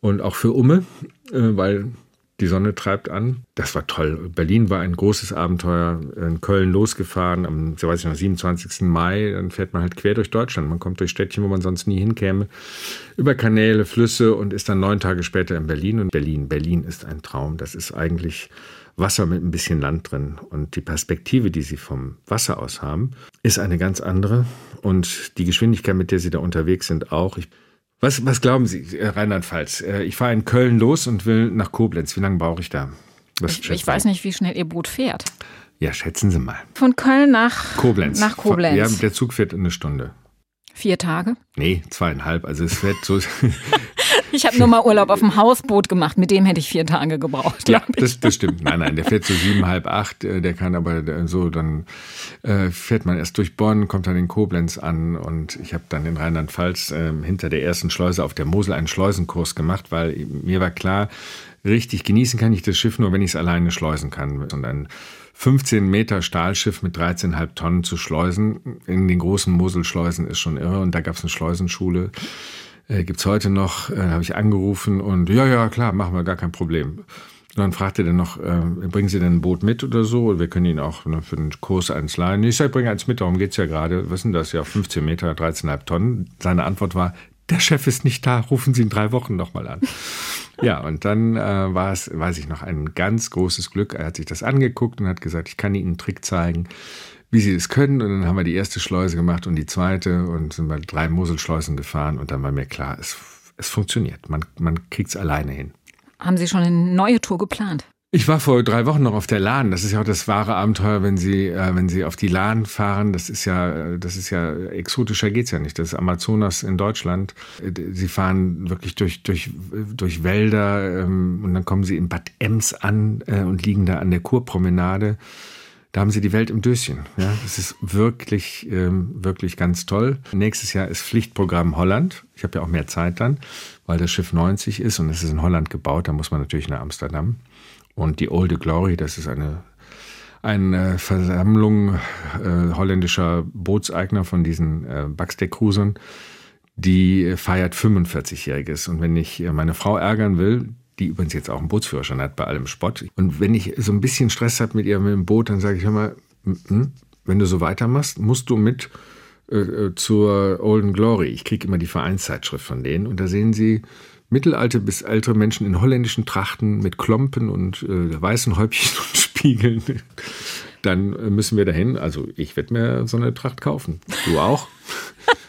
Und auch für Umme, äh, weil die Sonne treibt an. Das war toll. Berlin war ein großes Abenteuer. In Köln losgefahren am so weiß ich noch, 27. Mai. Dann fährt man halt quer durch Deutschland. Man kommt durch Städtchen, wo man sonst nie hinkäme. Über Kanäle, Flüsse und ist dann neun Tage später in Berlin. Und Berlin, Berlin ist ein Traum. Das ist eigentlich Wasser mit ein bisschen Land drin. Und die Perspektive, die sie vom Wasser aus haben, ist eine ganz andere. Und die Geschwindigkeit, mit der sie da unterwegs sind, auch. Ich, was, was glauben Sie, äh, Rheinland-Pfalz? Äh, Ich fahre in Köln los und will nach Koblenz. Wie lange brauche ich da? Ich, ich weiß nicht, wie schnell Ihr Boot fährt. Ja, schätzen Sie mal. Von Köln nach Koblenz. Nach Koblenz. Ja, der Zug fährt eine Stunde. Vier Tage. Nee, zweieinhalb. Also es fährt so. *laughs* *laughs* Ich habe nur mal Urlaub auf dem Hausboot gemacht. Mit dem hätte ich vier Tage gebraucht. Ja, ich. das, das stimmt. Nein, nein, der fährt so sieben, halb acht. äh, Der kann aber äh, so, dann äh, fährt man erst durch Bonn, kommt dann in Koblenz an und ich habe dann in Rheinland-Pfalz äh, hinter der ersten Schleuse auf der Mosel einen Schleusenkurs gemacht, weil mir war klar, richtig genießen kann ich das Schiff nur, wenn ich es alleine schleusen kann. Und ein 15 Meter Stahlschiff mit 13,5 Tonnen zu schleusen in den großen Moselschleusen ist schon irre. Und da gab es eine Schleusenschule. Äh, gibt's heute noch, äh, habe ich angerufen und ja, ja, klar, machen wir gar kein Problem. Und dann fragte er noch, äh, bringen Sie denn ein Boot mit oder so? Wir können Ihnen auch ne, für den Kurs eins leihen. Ich sage, bringe eins mit, darum geht's ja gerade. Was sind das? Ja, 15 Meter, 13,5 Tonnen. Seine Antwort war, der Chef ist nicht da, rufen Sie in drei Wochen nochmal an. *laughs* ja, und dann äh, war es, weiß ich noch, ein ganz großes Glück. Er hat sich das angeguckt und hat gesagt, ich kann Ihnen einen Trick zeigen, wie Sie das können. Und dann haben wir die erste Schleuse gemacht und die zweite und sind bei drei Moselschleusen gefahren. Und dann war mir klar, es, es funktioniert. Man, man kriegt es alleine hin. Haben Sie schon eine neue Tour geplant? Ich war vor drei Wochen noch auf der Lahn. Das ist ja auch das wahre Abenteuer, wenn Sie, äh, wenn Sie auf die Lahn fahren. Das ist ja, das ist ja exotischer geht's ja nicht. Das ist Amazonas in Deutschland. Äh, Sie fahren wirklich durch durch durch Wälder ähm, und dann kommen Sie in Bad Ems an äh, und liegen da an der Kurpromenade. Da haben Sie die Welt im Döschen. Ja, das ist wirklich ähm, wirklich ganz toll. Nächstes Jahr ist Pflichtprogramm Holland. Ich habe ja auch mehr Zeit dann, weil das Schiff 90 ist und es ist in Holland gebaut. Da muss man natürlich nach Amsterdam. Und die Olde Glory, das ist eine, eine Versammlung äh, holländischer Bootseigner von diesen äh, Backsteck-Cruisern, die feiert 45-Jähriges. Und wenn ich äh, meine Frau ärgern will, die übrigens jetzt auch einen Bootsführerschein hat bei allem Spott, und wenn ich so ein bisschen Stress habe mit ihr mit dem Boot, dann sage ich, mal, mhm, wenn du so weitermachst, musst du mit äh, zur Olden Glory. Ich kriege immer die Vereinszeitschrift von denen und da sehen Sie mittelalte bis ältere Menschen in holländischen Trachten mit Klompen und äh, weißen Häubchen *laughs* und Spiegeln. Dann äh, müssen wir dahin. Also ich werde mir so eine Tracht kaufen. Du auch?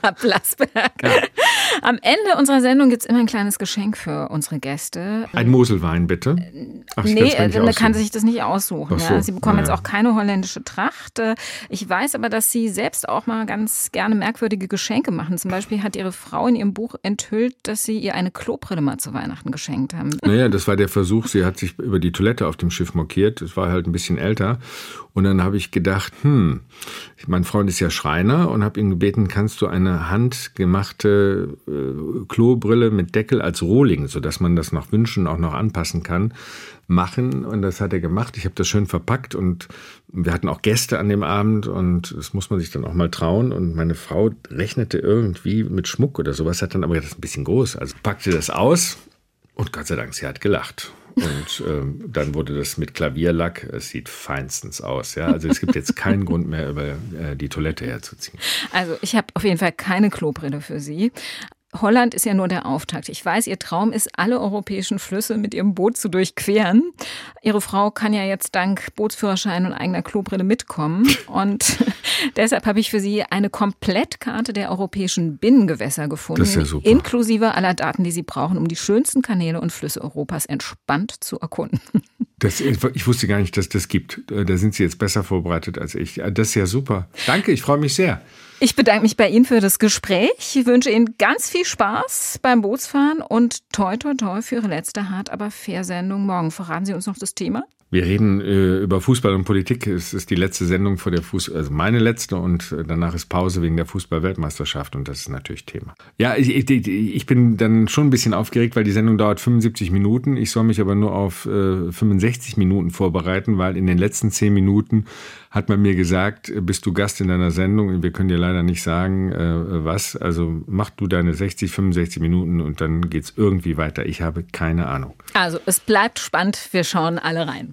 *laughs* Blasberg. Am Ende unserer Sendung gibt es immer ein kleines Geschenk für unsere Gäste. Ein Moselwein, bitte. Ach, ich nee, nicht man kann sich das nicht aussuchen. So, ja. Sie bekommen na jetzt ja. auch keine holländische Tracht. Äh, Ich weiß aber, dass Sie selbst auch mal ganz gerne merkwürdige Geschenke machen. Zum Beispiel hat Ihre Frau in ihrem Buch enthüllt, dass Sie ihr eine Klobrille mal zu Weihnachten geschenkt haben. Naja, das war der Versuch. Sie hat sich über die Toilette auf dem Schiff mokiert. Es war halt ein bisschen älter. Und dann habe ich gedacht, hm, mein Freund ist ja Schreiner und habe ihn gebeten, kannst du eine handgemachte äh, Klobrille mit Deckel als Rohling, sodass man das nach Wünschen auch noch anpassen kann, machen. Und das hat er gemacht. Ich habe das schön verpackt und wir hatten auch Gäste an dem Abend und das muss man sich dann auch mal trauen. Und meine Frau rechnete irgendwie mit Schmuck oder sowas, hat dann aber gedacht, das ist ein bisschen groß. Also packte das aus und Gott sei Dank, sie hat gelacht. Und ähm, dann wurde das mit Klavierlack. Es sieht feinstens aus. Ja? Also es gibt jetzt keinen Grund mehr, über äh, die Toilette herzuziehen. Also ich habe auf jeden Fall keine Klobrille für Sie. Holland ist ja nur der Auftakt. Ich weiß, Ihr Traum ist, alle europäischen Flüsse mit Ihrem Boot zu durchqueren. Ihre Frau kann ja jetzt dank Bootsführerschein und eigener Klobrille mitkommen. Und *laughs* deshalb habe ich für Sie eine Komplettkarte der europäischen Binnengewässer gefunden. Das ist ja super. Inklusive aller Daten, die Sie brauchen, um die schönsten Kanäle und Flüsse Europas entspannt zu erkunden. *laughs* Das, ich wusste gar nicht, dass das gibt. Da sind Sie jetzt besser vorbereitet als ich. Das ist ja super. Danke, ich freue mich sehr. Ich bedanke mich bei Ihnen für das Gespräch. Ich wünsche Ihnen ganz viel Spaß beim Bootsfahren und toi toi toi für Ihre letzte hart aber fair Sendung morgen. Verraten Sie uns noch das Thema? Wir reden äh, über Fußball und Politik. Es ist die letzte Sendung vor der Fuß, also meine letzte und äh, danach ist Pause wegen der Fußball-Weltmeisterschaft und das ist natürlich Thema. Ja, ich, ich, ich bin dann schon ein bisschen aufgeregt, weil die Sendung dauert 75 Minuten. Ich soll mich aber nur auf äh, 65 Minuten vorbereiten, weil in den letzten 10 Minuten hat man mir gesagt, äh, bist du Gast in deiner Sendung? Wir können dir leider nicht sagen, äh, was. Also mach du deine 60, 65 Minuten und dann geht's irgendwie weiter. Ich habe keine Ahnung. Also, es bleibt spannend. Wir schauen alle rein.